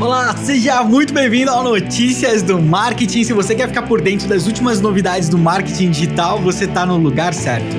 Olá, seja muito bem-vindo ao Notícias do Marketing. Se você quer ficar por dentro das últimas novidades do marketing digital, você está no lugar certo.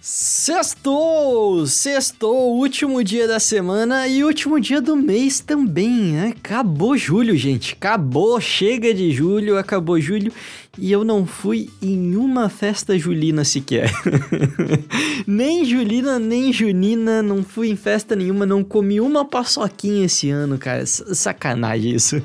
Sextou! Sextou, último dia da semana e último dia do mês também, né? Acabou julho, gente. Acabou, chega de julho, acabou julho e eu não fui em uma festa julina sequer. nem julina, nem junina, não fui em festa nenhuma, não comi uma paçoquinha esse ano, cara. Sacanagem isso.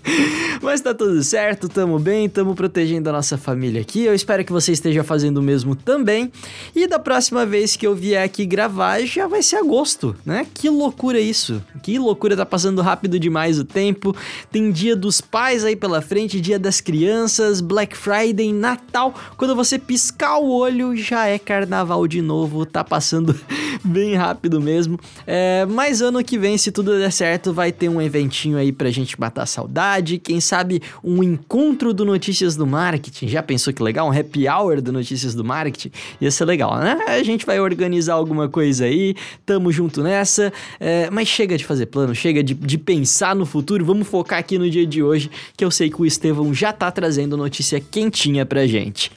Mas tá tudo certo, tamo bem, tamo protegendo a nossa família aqui. Eu espero que você esteja fazendo o mesmo também. E da próxima vez que eu vier aqui gravar, já vai ser agosto, né? Que loucura isso. Que loucura, tá passando rápido demais o tempo. Tem dia dos pais aí pela frente, dia das crianças, Black Black Friday, Natal, quando você piscar o olho já é carnaval de novo, tá passando bem rápido mesmo. É, mas ano que vem, se tudo der certo, vai ter um eventinho aí pra gente matar a saudade, quem sabe um encontro do Notícias do Marketing. Já pensou que legal? Um happy hour do Notícias do Marketing? Ia ser legal, né? A gente vai organizar alguma coisa aí, tamo junto nessa, é, mas chega de fazer plano, chega de, de pensar no futuro, vamos focar aqui no dia de hoje, que eu sei que o Estevão já tá trazendo notícia notícia quentinha pra gente.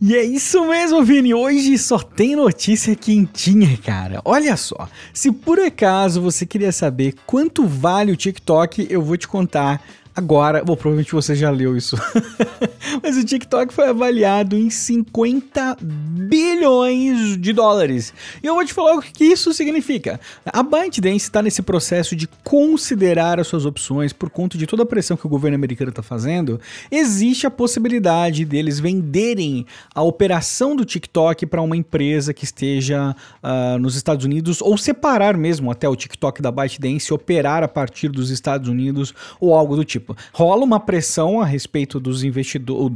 E é isso mesmo, Vini. Hoje só tem notícia quentinha, cara. Olha só, se por acaso você queria saber quanto vale o TikTok, eu vou te contar Agora, bom, provavelmente você já leu isso. Mas o TikTok foi avaliado em 50 bilhões de dólares. E eu vou te falar o que isso significa. A ByteDance está nesse processo de considerar as suas opções por conta de toda a pressão que o governo americano está fazendo. Existe a possibilidade deles venderem a operação do TikTok para uma empresa que esteja uh, nos Estados Unidos ou separar mesmo até o TikTok da ByteDance, operar a partir dos Estados Unidos ou algo do tipo tipo, rola uma pressão a respeito dos investidores,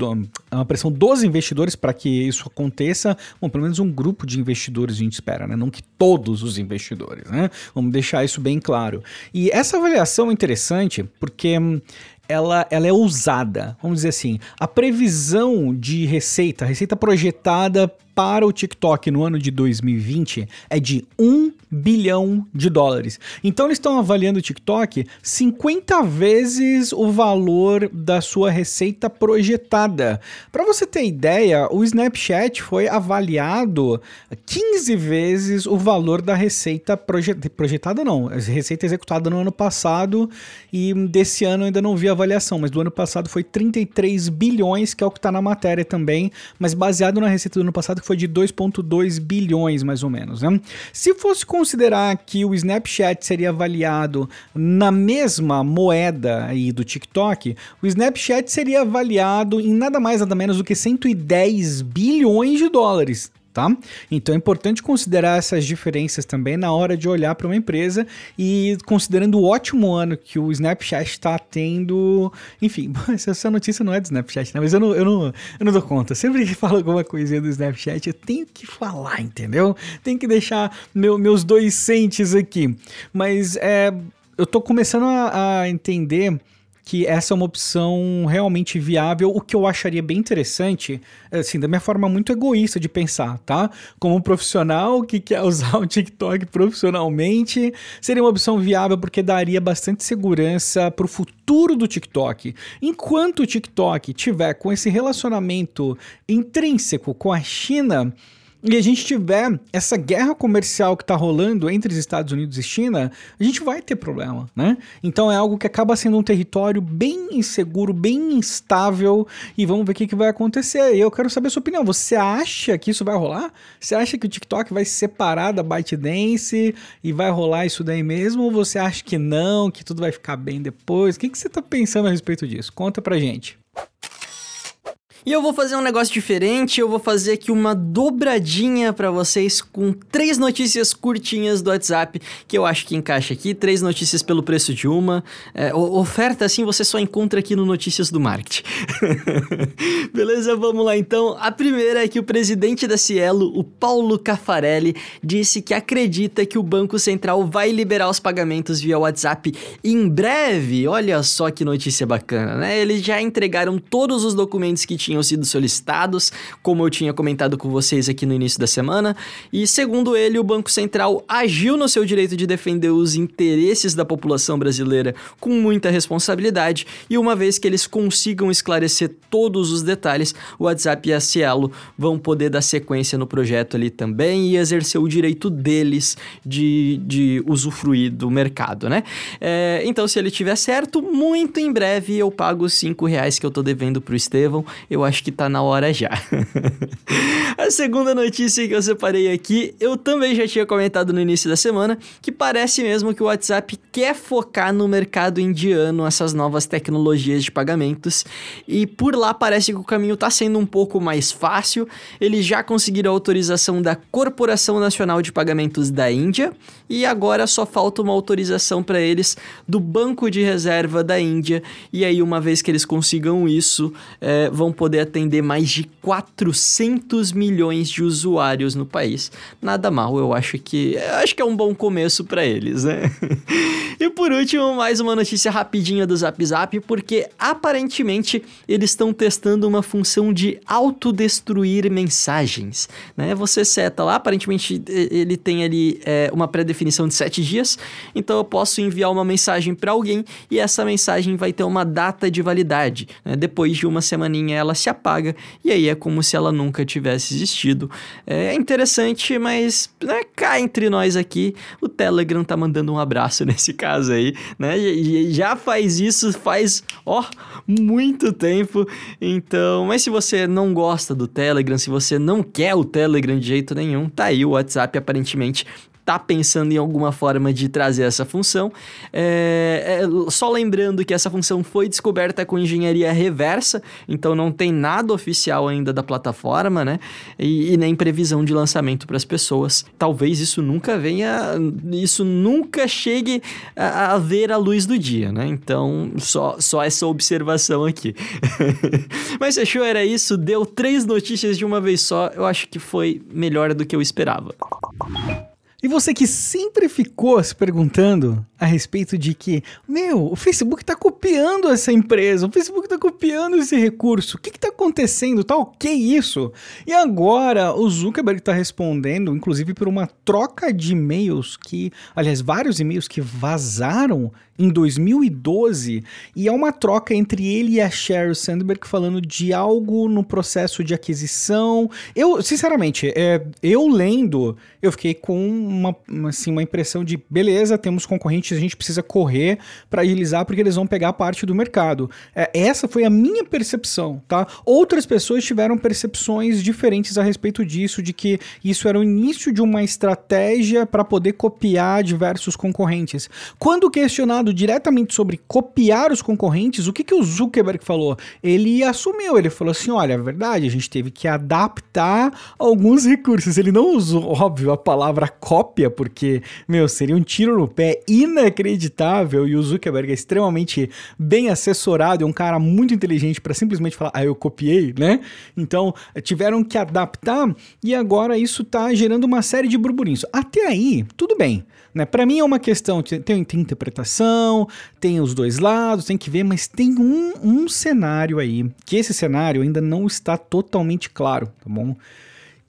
uma pressão dos investidores para que isso aconteça. Bom, pelo menos um grupo de investidores a gente espera, né? Não que todos os investidores, né? Vamos deixar isso bem claro. E essa avaliação é interessante porque hum, ela, ela é ousada. Vamos dizer assim, a previsão de receita, receita projetada para o TikTok no ano de 2020 é de 1 bilhão de dólares. Então eles estão avaliando o TikTok 50 vezes o valor da sua receita projetada. Para você ter ideia, o Snapchat foi avaliado 15 vezes o valor da receita projet... projetada não, receita executada no ano passado e desse ano ainda não vi a avaliação, mas do ano passado foi 33 bilhões, que é o que está na matéria também, mas baseado na receita do ano passado que foi de 2,2 bilhões mais ou menos. Né? Se fosse considerar que o Snapchat seria avaliado na mesma moeda aí do TikTok, o Snapchat seria avaliado em nada mais nada menos do que 110 bilhões de dólares tá? Então é importante considerar essas diferenças também na hora de olhar para uma empresa e considerando o ótimo ano que o Snapchat está tendo. Enfim, essa notícia não é do Snapchat, né? Mas eu não, eu não, eu não dou conta. Sempre que falo alguma coisinha do Snapchat, eu tenho que falar, entendeu? Tenho que deixar meu, meus dois centes aqui. Mas é, eu tô começando a, a entender que essa é uma opção realmente viável, o que eu acharia bem interessante, assim, da minha forma muito egoísta de pensar, tá? Como um profissional que quer usar o TikTok profissionalmente, seria uma opção viável porque daria bastante segurança para o futuro do TikTok. Enquanto o TikTok tiver com esse relacionamento intrínseco com a China, e a gente tiver essa guerra comercial que está rolando entre os Estados Unidos e China, a gente vai ter problema, né? Então é algo que acaba sendo um território bem inseguro, bem instável, e vamos ver o que, que vai acontecer. E eu quero saber a sua opinião. Você acha que isso vai rolar? Você acha que o TikTok vai se separar da ByteDance e vai rolar isso daí mesmo? Ou você acha que não, que tudo vai ficar bem depois? O que, que você está pensando a respeito disso? Conta pra gente. E eu vou fazer um negócio diferente, eu vou fazer aqui uma dobradinha para vocês com três notícias curtinhas do WhatsApp que eu acho que encaixa aqui, três notícias pelo preço de uma. É, oferta assim você só encontra aqui no Notícias do Marketing. Beleza? Vamos lá então. A primeira é que o presidente da Cielo, o Paulo Cafarelli, disse que acredita que o Banco Central vai liberar os pagamentos via WhatsApp em breve. Olha só que notícia bacana, né? Eles já entregaram todos os documentos que tinham sido solicitados, como eu tinha comentado com vocês aqui no início da semana, e segundo ele, o Banco Central agiu no seu direito de defender os interesses da população brasileira com muita responsabilidade, e uma vez que eles consigam esclarecer todos os detalhes, o WhatsApp e a Cielo vão poder dar sequência no projeto ali também e exercer o direito deles de, de usufruir do mercado, né? É, então, se ele tiver certo, muito em breve eu pago os 5 reais que eu tô devendo pro Estevão. Eu acho que tá na hora já. a segunda notícia que eu separei aqui, eu também já tinha comentado no início da semana, que parece mesmo que o WhatsApp quer focar no mercado indiano, essas novas tecnologias de pagamentos, e por lá parece que o caminho tá sendo um pouco mais fácil. Eles já conseguiram a autorização da Corporação Nacional de Pagamentos da Índia e agora só falta uma autorização para eles do Banco de Reserva da Índia. E aí, uma vez que eles consigam isso, é, vão poder atender mais de 400 milhões de usuários no país. Nada mal, eu acho que acho que é um bom começo para eles, né? e por último, mais uma notícia rapidinha do Zap Zap, porque aparentemente eles estão testando uma função de autodestruir mensagens, né? Você seta lá, aparentemente ele tem ali é, uma pré-definição de 7 dias, então eu posso enviar uma mensagem para alguém e essa mensagem vai ter uma data de validade. Né? Depois de uma semaninha ela se apaga e aí é como se ela nunca tivesse existido. É interessante, mas né, cá entre nós aqui, o Telegram tá mandando um abraço nesse caso aí, né? Já faz isso faz, ó, muito tempo. Então, mas se você não gosta do Telegram, se você não quer o Telegram de jeito nenhum, tá aí o WhatsApp aparentemente está pensando em alguma forma de trazer essa função. É, é, só lembrando que essa função foi descoberta com engenharia reversa, então não tem nada oficial ainda da plataforma, né? E, e nem previsão de lançamento para as pessoas. Talvez isso nunca venha, isso nunca chegue a, a, ver a luz do dia, né? Então, só, só essa observação aqui. Mas fechou, era isso. Deu três notícias de uma vez só. Eu acho que foi melhor do que eu esperava. E você que sempre ficou se perguntando a respeito de que, meu, o Facebook está copiando essa empresa, o Facebook está copiando esse recurso, o que está acontecendo? Tá ok isso? E agora o Zuckerberg está respondendo, inclusive por uma troca de e-mails que, aliás, vários e-mails que vazaram em 2012 e é uma troca entre ele e a Sheryl Sandberg falando de algo no processo de aquisição. Eu, sinceramente, é, eu lendo, eu fiquei com uma, assim, uma impressão de beleza, temos concorrentes, a gente precisa correr para agilizar porque eles vão pegar parte do mercado. É, essa foi a minha percepção, tá? Outras pessoas tiveram percepções diferentes a respeito disso, de que isso era o início de uma estratégia para poder copiar diversos concorrentes. Quando questionado diretamente sobre copiar os concorrentes, o que, que o Zuckerberg falou? Ele assumiu, ele falou assim: olha, é verdade, a gente teve que adaptar alguns recursos. Ele não usou, óbvio, a palavra cópia, porque, meu, seria um tiro no pé inacreditável e o Zuckerberg é extremamente bem assessorado, é um cara muito inteligente para simplesmente falar, ah, eu copiei, né? Então, tiveram que adaptar e agora isso tá gerando uma série de burburinhos. Até aí, tudo bem. Né? Para mim é uma questão, tem, tem interpretação, tem os dois lados, tem que ver, mas tem um, um cenário aí, que esse cenário ainda não está totalmente claro, tá bom?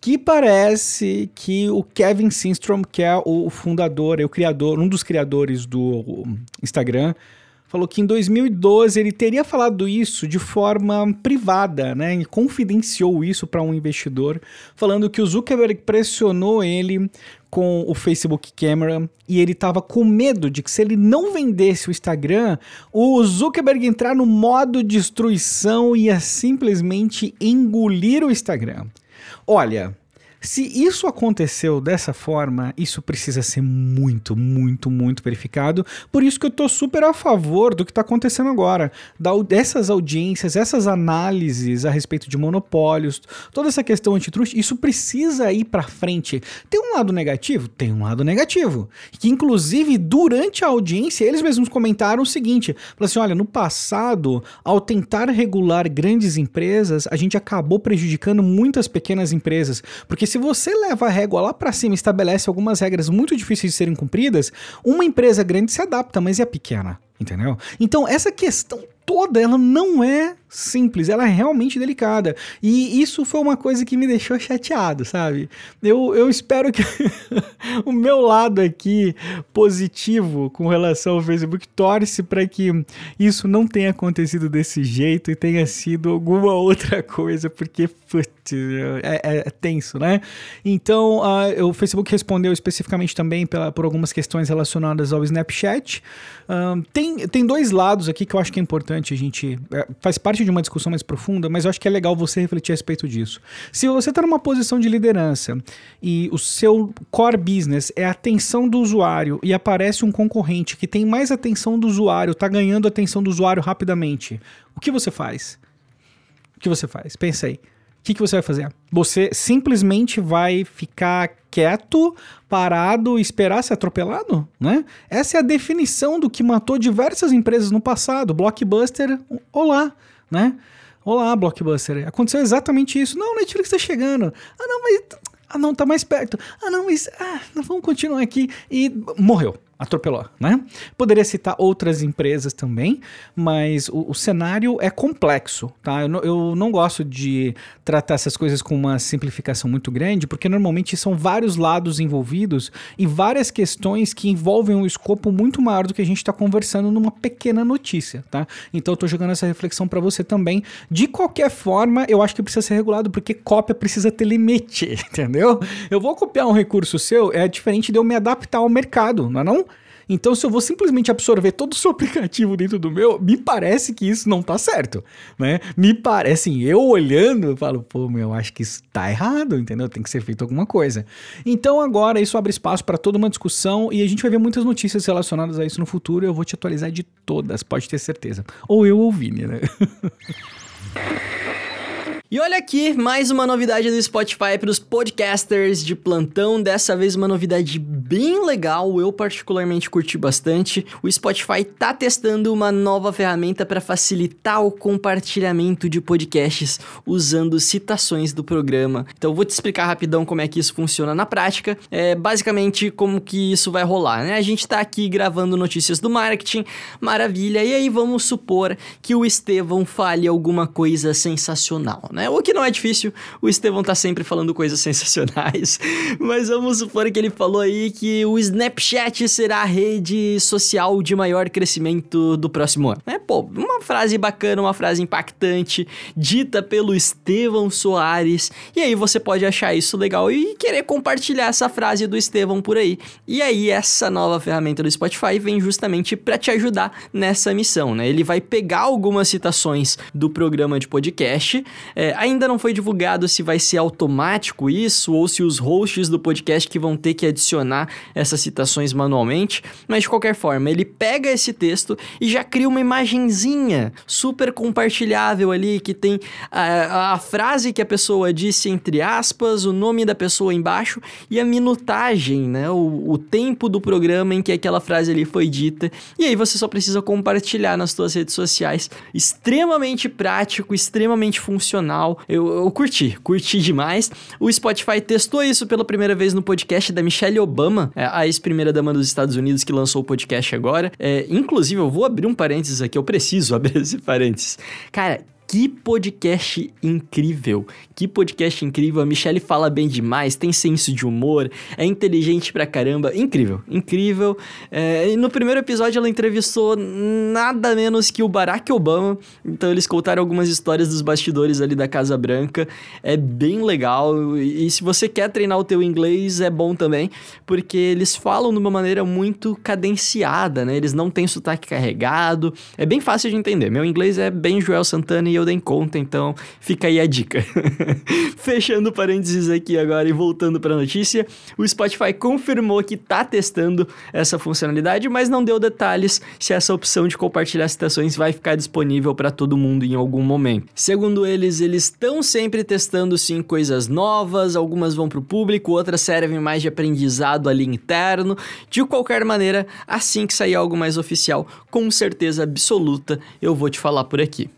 que parece que o Kevin Systrom, que é o fundador, é o criador, um dos criadores do Instagram, falou que em 2012 ele teria falado isso de forma privada, né? E confidenciou isso para um investidor, falando que o Zuckerberg pressionou ele com o Facebook Camera e ele estava com medo de que se ele não vendesse o Instagram, o Zuckerberg entrar no modo destruição e ia simplesmente engolir o Instagram. Olha, Se isso aconteceu dessa forma, isso precisa ser muito, muito, muito verificado. Por isso que eu tô super a favor do que tá acontecendo agora. Da, dessas audiências, essas análises a respeito de monopólios, toda essa questão antitrust, isso precisa ir para frente. Tem um lado negativo? Tem um lado negativo. Que inclusive durante a audiência eles mesmos comentaram o seguinte: assim, olha, no passado, ao tentar regular grandes empresas, a gente acabou prejudicando muitas pequenas empresas, porque se você leva a régua lá para cima e estabelece algumas regras muito difíceis de serem cumpridas, uma empresa grande se adapta, mas e a pequena? Entendeu? Então, essa questão toda, ela não é simples, ela é realmente delicada. E isso foi uma coisa que me deixou chateado, sabe? Eu, eu espero que o meu lado aqui positivo com relação ao Facebook torce para que isso não tenha acontecido desse jeito e tenha sido alguma outra coisa, porque putz, é, é, é, tenso, né? Então, o Facebook respondeu especificamente também pela, por algumas questões relacionadas ao Snapchat. Tem, tem dois lados aqui que eu acho que é importante a gente. É, faz parte de uma discussão mais profunda, mas eu acho que é legal você refletir a respeito disso. Se você está numa posição de liderança e o seu core business é a atenção do usuário e aparece um concorrente que tem mais atenção do usuário, está ganhando a atenção do usuário rapidamente, o que você faz? O que você faz? Pensa aí. Que, que você vai fazer? Você simplesmente vai ficar quieto, parado esperar ser atropelado, né? Essa é a definição do que matou diversas empresas no passado. Blockbuster, olá, né? Olá, Blockbuster. Aconteceu exatamente isso. Não, Netflix tá chegando. Ah, não, mas. Ah, não, tá mais perto. Ah, não, mas. Ah, vamos continuar aqui. E morreu atropelou, né? Poderia citar outras empresas também, mas o, o cenário é complexo, tá? Eu, eu, não gosto de tratar essas coisas com uma simplificação muito grande, porque normalmente são vários lados envolvidos e várias questões que envolvem um escopo muito maior do que a gente está conversando numa pequena notícia, tá? Então eu tô jogando essa reflexão para você também. De qualquer forma, eu acho que precisa ser regulado, porque cópia precisa ter limite, entendeu? Eu vou copiar um recurso seu, é diferente de eu me adaptar ao mercado, não é não? Então, se eu vou simplesmente absorver todo o seu aplicativo dentro do meu, me parece que isso não tá certo, né? Me parece, assim, eu olhando, eu falo, pô, meu, acho que isso tá errado, entendeu? Tem que ser feito alguma coisa. Então, agora isso abre espaço para toda uma discussão e a gente vai ver muitas notícias relacionadas a isso no futuro. Eu vou te atualizar de todas, pode ter certeza. Ou eu ou Vini, né? E olha aqui, mais uma novidade do Spotify para os podcasters de plantão. Dessa vez uma novidade bem legal, eu particularmente curti bastante. O Spotify tá testando uma nova ferramenta para facilitar o compartilhamento de podcasts usando citações do programa. Então eu vou te explicar rapidão como é que isso funciona na prática. É basicamente como que isso vai rolar, né? A gente tá aqui gravando notícias do marketing, maravilha. E aí vamos supor que o Estevão fale alguma coisa sensacional, né? Né? O que não é difícil, o Estevão tá sempre falando coisas sensacionais. Mas vamos supor que ele falou aí que o Snapchat será a rede social de maior crescimento do próximo ano. É, pô, uma frase bacana, uma frase impactante, dita pelo Estevão Soares. E aí você pode achar isso legal e querer compartilhar essa frase do Estevão por aí. E aí essa nova ferramenta do Spotify vem justamente para te ajudar nessa missão, né? Ele vai pegar algumas citações do programa de podcast, é, ainda não foi divulgado se vai ser automático isso ou se os hosts do podcast que vão ter que adicionar essas citações manualmente, mas de qualquer forma, ele pega esse texto e já cria uma imagenzinha super compartilhável ali que tem a, a frase que a pessoa disse entre aspas, o nome da pessoa embaixo e a minutagem, né? O, o tempo do programa em que aquela frase ali foi dita. E aí você só precisa compartilhar nas suas redes sociais. Extremamente prático, extremamente funcional eu, eu curti, curti demais. O Spotify testou isso pela primeira vez no podcast da Michelle Obama, é, a ex-primeira dama dos Estados Unidos que lançou o podcast agora. É, inclusive, eu vou abrir um parênteses aqui, eu preciso abrir esse parênteses. Cara, que podcast incrível! Que podcast incrível! A Michelle fala bem demais, tem senso de humor, é inteligente pra caramba. Incrível, incrível. É, e no primeiro episódio ela entrevistou nada menos que o Barack Obama. Então eles contaram algumas histórias dos bastidores ali da Casa Branca. É bem legal. E se você quer treinar o teu inglês, é bom também, porque eles falam de uma maneira muito cadenciada, né? Eles não têm sotaque carregado. É bem fácil de entender. Meu inglês é bem Joel Santana e eu nem conta, então fica aí a dica. Fechando parênteses aqui agora e voltando para a notícia, o Spotify confirmou que está testando essa funcionalidade, mas não deu detalhes se essa opção de compartilhar citações vai ficar disponível para todo mundo em algum momento. Segundo eles, eles estão sempre testando sim coisas novas, algumas vão para o público, outras servem mais de aprendizado ali interno. De qualquer maneira, assim que sair algo mais oficial, com certeza absoluta, eu vou te falar por aqui.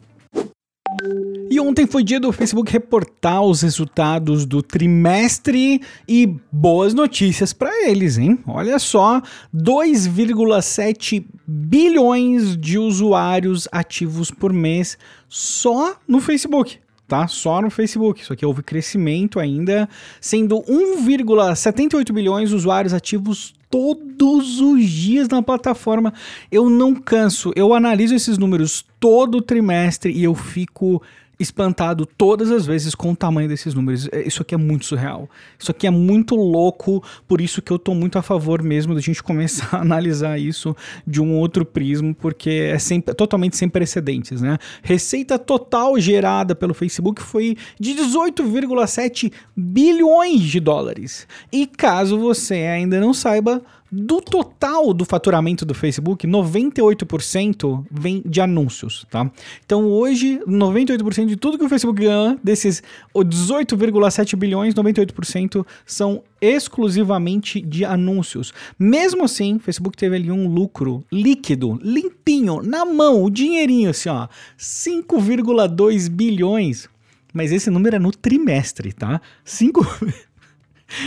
E ontem foi dia do Facebook reportar os resultados do trimestre e boas notícias para eles, hein? Olha só, 2,7 bilhões de usuários ativos por mês só no Facebook tá? Só no Facebook. Isso aqui houve crescimento ainda, sendo 1,78 bilhões de usuários ativos todos os dias na plataforma. Eu não canso, eu analiso esses números todo trimestre e eu fico espantado todas as vezes com o tamanho desses números. É, isso aqui é muito surreal. Isso aqui é muito louco, por isso que eu tô muito a favor mesmo da gente começar a analisar isso de um outro prisma, porque é sempre, totalmente sem precedentes, né? Receita total gerada pelo Facebook foi de 18,7 bilhões de dólares. E caso você ainda não saiba, do total do faturamento do Facebook, 98% vem de anúncios, tá? Então hoje, 98% de tudo que o Facebook ganha, desses 18,7 bilhões, 98% são exclusivamente de anúncios. Mesmo assim, o Facebook teve ali um lucro líquido, limpinho, na mão, o dinheirinho assim, ó, 5,2 bilhões. Mas esse número é no trimestre, tá? 5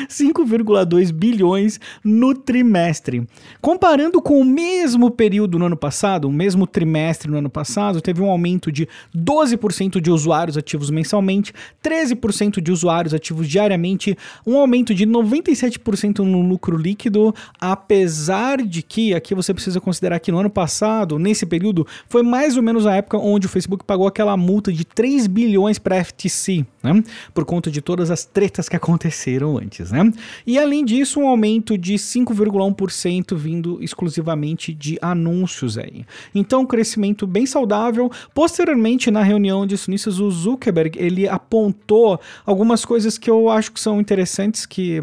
5,2 bilhões no trimestre. Comparando com o mesmo período no ano passado, o mesmo trimestre no ano passado, teve um aumento de 12% de usuários ativos mensalmente, 13% de usuários ativos diariamente, um aumento de 97% no lucro líquido, apesar de que aqui você precisa considerar que no ano passado, nesse período, foi mais ou menos a época onde o Facebook pagou aquela multa de 3 bilhões para a FTC, né? Por conta de todas as tretas que aconteceram antes né? E além disso, um aumento de 5,1% vindo exclusivamente de anúncios aí. Então, um crescimento bem saudável. Posteriormente, na reunião de acionistas, o Zuckerberg, ele apontou algumas coisas que eu acho que são interessantes que,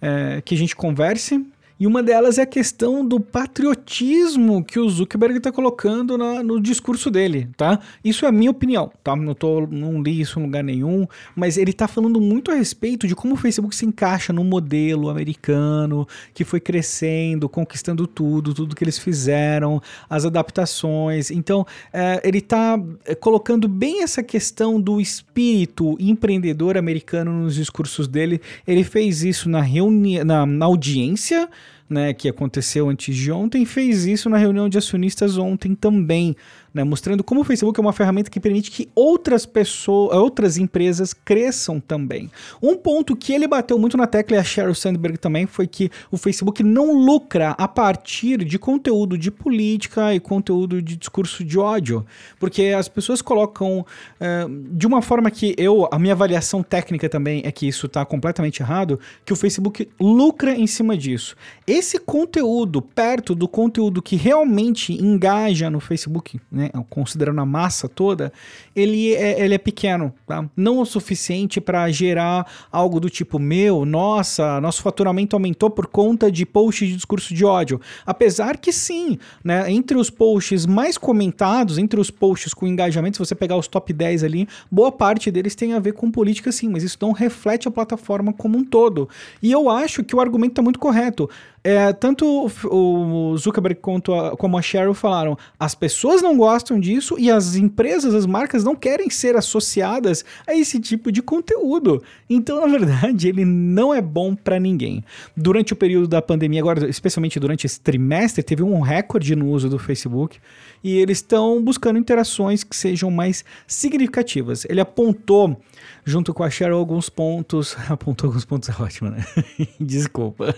é, que a gente converse. E uma delas é a questão do patriotismo que o Zuckerberg está colocando na, no discurso dele, tá? Isso é a minha opinião, tá? Não, tô, não li isso em lugar nenhum, mas ele está falando muito a respeito de como o Facebook se encaixa no modelo americano que foi crescendo, conquistando tudo, tudo que eles fizeram, as adaptações. Então, é, ele está é, colocando bem essa questão do espírito empreendedor americano nos discursos dele. Ele fez isso na reunião, na, na audiência né, que aconteceu antes de ontem, fez isso na reunião de acionistas ontem também né, mostrando como o Facebook é uma ferramenta que permite que outras pessoas, outras empresas cresçam também. Um ponto que ele bateu muito na tecla e a Sheryl Sandberg também foi que o Facebook não lucra a partir de conteúdo de política e conteúdo de discurso de ódio, porque as pessoas colocam uh, de uma forma que eu, a minha avaliação técnica também é que isso está completamente errado, que o Facebook lucra em cima disso. Esse conteúdo perto do conteúdo que realmente engaja no Facebook, né, considerando a massa toda, ele é, ele é pequeno, tá? Não o suficiente para gerar algo do tipo, meu, nossa, nosso faturamento aumentou por conta de posts de discurso de ódio. Apesar que sim, né? Entre os posts mais comentados, entre os posts com engajamento, se você pegar os top 10 ali, boa parte deles tem a ver com política sim, mas isso não reflete a plataforma como um todo. E eu acho que o argumento está muito correto. É, tanto o Zuckerberg quanto a, como a Sheryl falaram, as pessoas não gostam disso e as empresas, as marcas não querem ser associadas a esse tipo de conteúdo. Então, na verdade, ele não é bom para ninguém. Durante o período da pandemia, agora, especialmente durante esse trimestre, teve um recorde no uso do Facebook e eles estão buscando interações que sejam mais significativas. Ele apontou junto com a Cheryl alguns pontos. Apontou alguns pontos, é ótimo, né? Desculpa.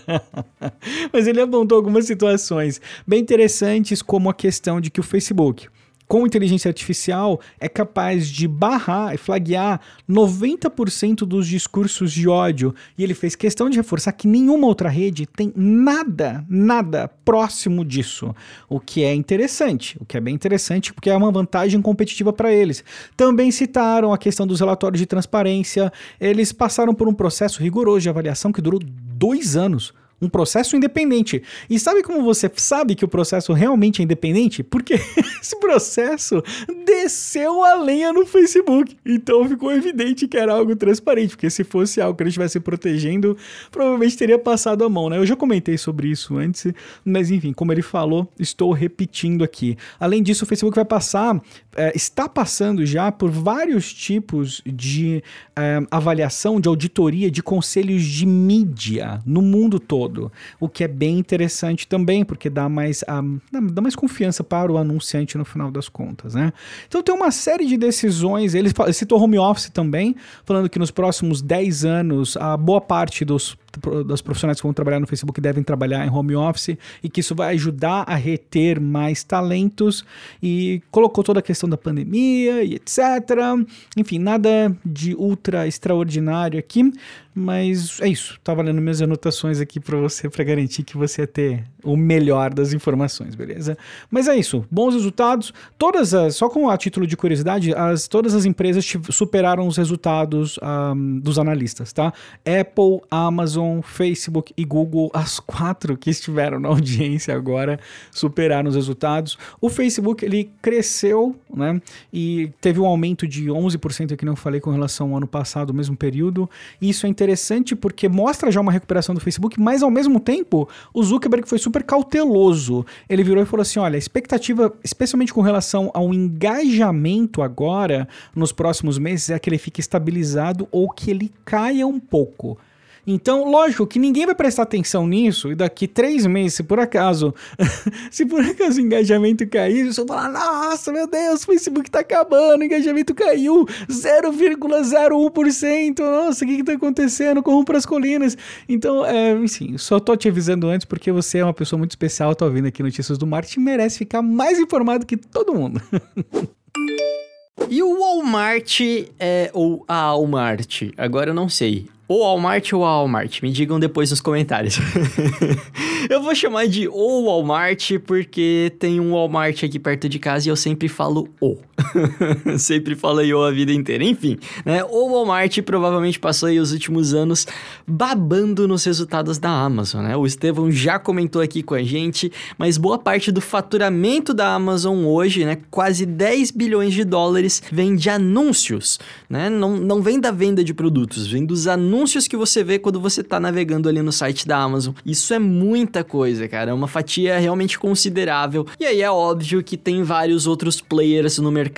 Mas ele apontou algumas situações bem interessantes, como a questão de que o Facebook com inteligência artificial, é capaz de barrar e flaguear 90% dos discursos de ódio. E ele fez questão de reforçar que nenhuma outra rede tem nada, nada próximo disso. O que é interessante, o que é bem interessante, porque é uma vantagem competitiva para eles. Também citaram a questão dos relatórios de transparência. Eles passaram por um processo rigoroso de avaliação que durou dois anos um processo independente. E sabe como você sabe que o processo realmente é independente? Porque esse processo desceu a lenha no Facebook. Então ficou evidente que era algo transparente, porque se fosse algo que ele estivesse protegendo, provavelmente teria passado a mão, né? Eu já comentei sobre isso antes, mas enfim, como ele falou, estou repetindo aqui. Além disso, o Facebook vai passar, é, está passando já por vários tipos de é, avaliação, de auditoria de conselhos de mídia no mundo todo todo, o que é bem interessante também, porque dá mais, dá mais confiança para o anunciante no final das contas, né? Então tem uma série de decisões, ele citou home office também, falando que nos próximos 10 anos a boa parte dos das profissionais que vão trabalhar no Facebook devem trabalhar em home office e que isso vai ajudar a reter mais talentos e colocou toda a questão da pandemia e etc. Enfim, nada de ultra extraordinário aqui, mas é isso. Tava lendo minhas anotações aqui para você para garantir que você ia ter o melhor das informações, beleza? Mas é isso. Bons resultados. Todas as, só com a título de curiosidade, as, todas as empresas superaram os resultados um, dos analistas, tá? Apple, Amazon, Facebook e Google, as quatro que estiveram na audiência agora, superaram os resultados. O Facebook ele cresceu, né? E teve um aumento de 11% que não falei com relação ao ano passado, mesmo período. Isso é interessante porque mostra já uma recuperação do Facebook, mas ao mesmo tempo o Zuckerberg foi super cauteloso. Ele virou e falou assim: olha, a expectativa, especialmente com relação ao engajamento agora, nos próximos meses, é que ele fique estabilizado ou que ele caia um pouco. Então, lógico que ninguém vai prestar atenção nisso e daqui três meses, se por acaso, se por acaso o engajamento cair, você vai falar, nossa, meu Deus, o Facebook tá acabando, o engajamento caiu 0,01%, nossa, o que que tá acontecendo? Corram pras colinas. Então, é, enfim, só tô te avisando antes porque você é uma pessoa muito especial, tô ouvindo aqui notícias do marketing, merece ficar mais informado que todo mundo. E o Walmart é, ou a Walmart, agora eu não sei. O Walmart ou Walmart? Me digam depois nos comentários. eu vou chamar de o Walmart porque tem um Walmart aqui perto de casa e eu sempre falo o. sempre falo o a vida inteira. Enfim, né? O Walmart provavelmente passou aí os últimos anos babando nos resultados da Amazon, né? O Estevão já comentou aqui com a gente, mas boa parte do faturamento da Amazon hoje, né? Quase 10 bilhões de dólares vem de anúncios, né? Não, não vem da venda de produtos, vem dos anúncios que você vê quando você tá navegando ali no site da Amazon. Isso é muita coisa, cara. É uma fatia realmente considerável. E aí é óbvio que tem vários outros players no mercado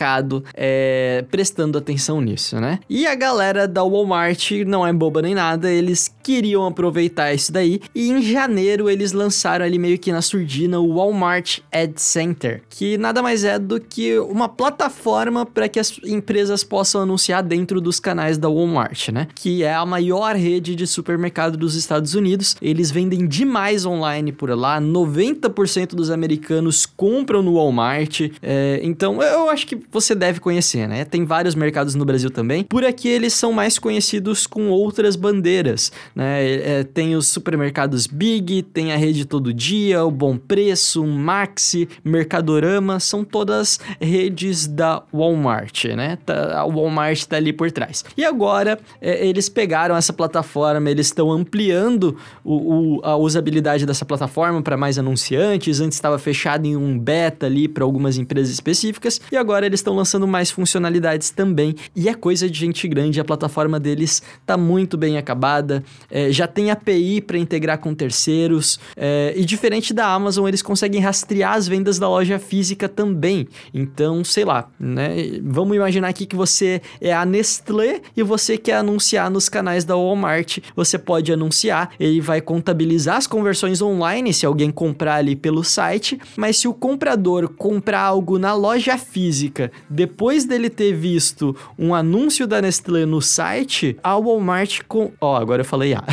é, prestando atenção nisso, né? E a galera da Walmart não é boba nem nada, eles queriam aproveitar isso daí. E em janeiro eles lançaram ali meio que na surdina o Walmart Ad Center, que nada mais é do que uma plataforma para que as empresas possam anunciar dentro dos canais da Walmart, né? Que é a maior maior rede de supermercado dos Estados Unidos. Eles vendem demais online por lá. 90% dos americanos compram no Walmart. É, então, eu acho que você deve conhecer, né? Tem vários mercados no Brasil também. Por aqui, eles são mais conhecidos com outras bandeiras, né? É, tem os supermercados Big, tem a rede Todo Dia, o Bom Preço, Maxi, Mercadorama. São todas redes da Walmart, né? Tá, a Walmart tá ali por trás. E agora, é, eles pegaram essa plataforma, eles estão ampliando o, o, a usabilidade dessa plataforma para mais anunciantes. Antes estava fechado em um beta ali para algumas empresas específicas e agora eles estão lançando mais funcionalidades também. E é coisa de gente grande, a plataforma deles está muito bem acabada, é, já tem API para integrar com terceiros é, e diferente da Amazon, eles conseguem rastrear as vendas da loja física também. Então, sei lá, né? Vamos imaginar aqui que você é a Nestlé e você quer anunciar nos canais da Walmart, você pode anunciar, ele vai contabilizar as conversões online se alguém comprar ali pelo site, mas se o comprador comprar algo na loja física física, depois dele ter visto um anúncio da Nestlé no site, a Walmart com, ó, oh, agora eu falei ah.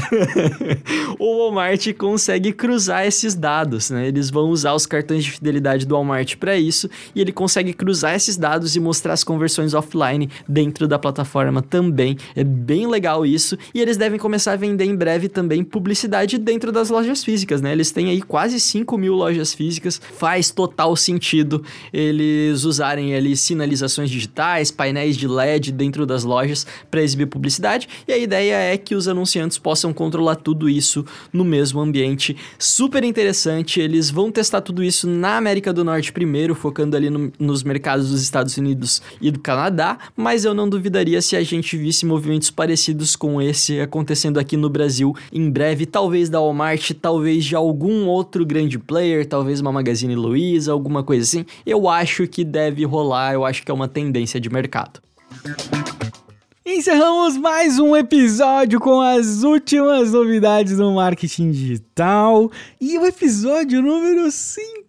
o Walmart consegue cruzar esses dados, né? Eles vão usar os cartões de fidelidade do Walmart para isso e ele consegue cruzar esses dados e mostrar as conversões offline dentro da plataforma também. É bem legal isso e eles devem começar a vender em breve também publicidade dentro das lojas físicas, né? Eles têm aí quase 5 mil lojas físicas, faz total sentido eles usarem ali sinalizações digitais, painéis de LED dentro das lojas para exibir publicidade e a ideia é que os anunciantes possam controlar tudo isso no mesmo ambiente. Super interessante, eles vão testar tudo isso na América do Norte primeiro, focando ali no, nos mercados dos Estados Unidos e do Canadá, mas eu não duvidaria se a gente visse movimentos parecidos com esse acontecendo aqui no Brasil em breve, talvez da Walmart, talvez de algum outro grande player, talvez uma Magazine Luiza, alguma coisa assim. Eu acho que deve rolar, eu acho que é uma tendência de mercado. Encerramos mais um episódio com as últimas novidades do marketing digital e o episódio número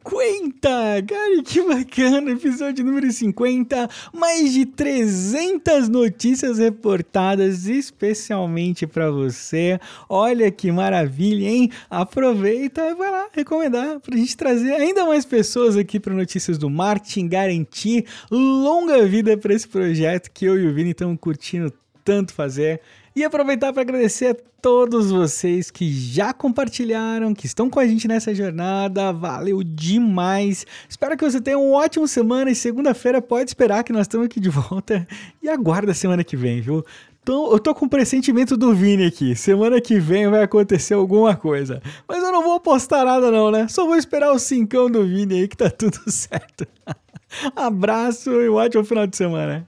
50. Cara, que bacana! Episódio número 50, mais de 300 notícias reportadas especialmente para você. Olha que maravilha, hein? Aproveita e vai lá recomendar para a gente trazer ainda mais pessoas aqui para Notícias do Marketing, garantir longa vida para esse projeto que eu e o Vini estamos curtindo tanto fazer. E aproveitar para agradecer a todos vocês que já compartilharam, que estão com a gente nessa jornada. Valeu demais. Espero que você tenha uma ótima semana e segunda-feira pode esperar que nós estamos aqui de volta. E aguarda a semana que vem, viu? Eu tô com o pressentimento do Vini aqui. Semana que vem vai acontecer alguma coisa. Mas eu não vou apostar nada não, né? Só vou esperar o cincão do Vini aí que tá tudo certo. Abraço e um ótimo final de semana.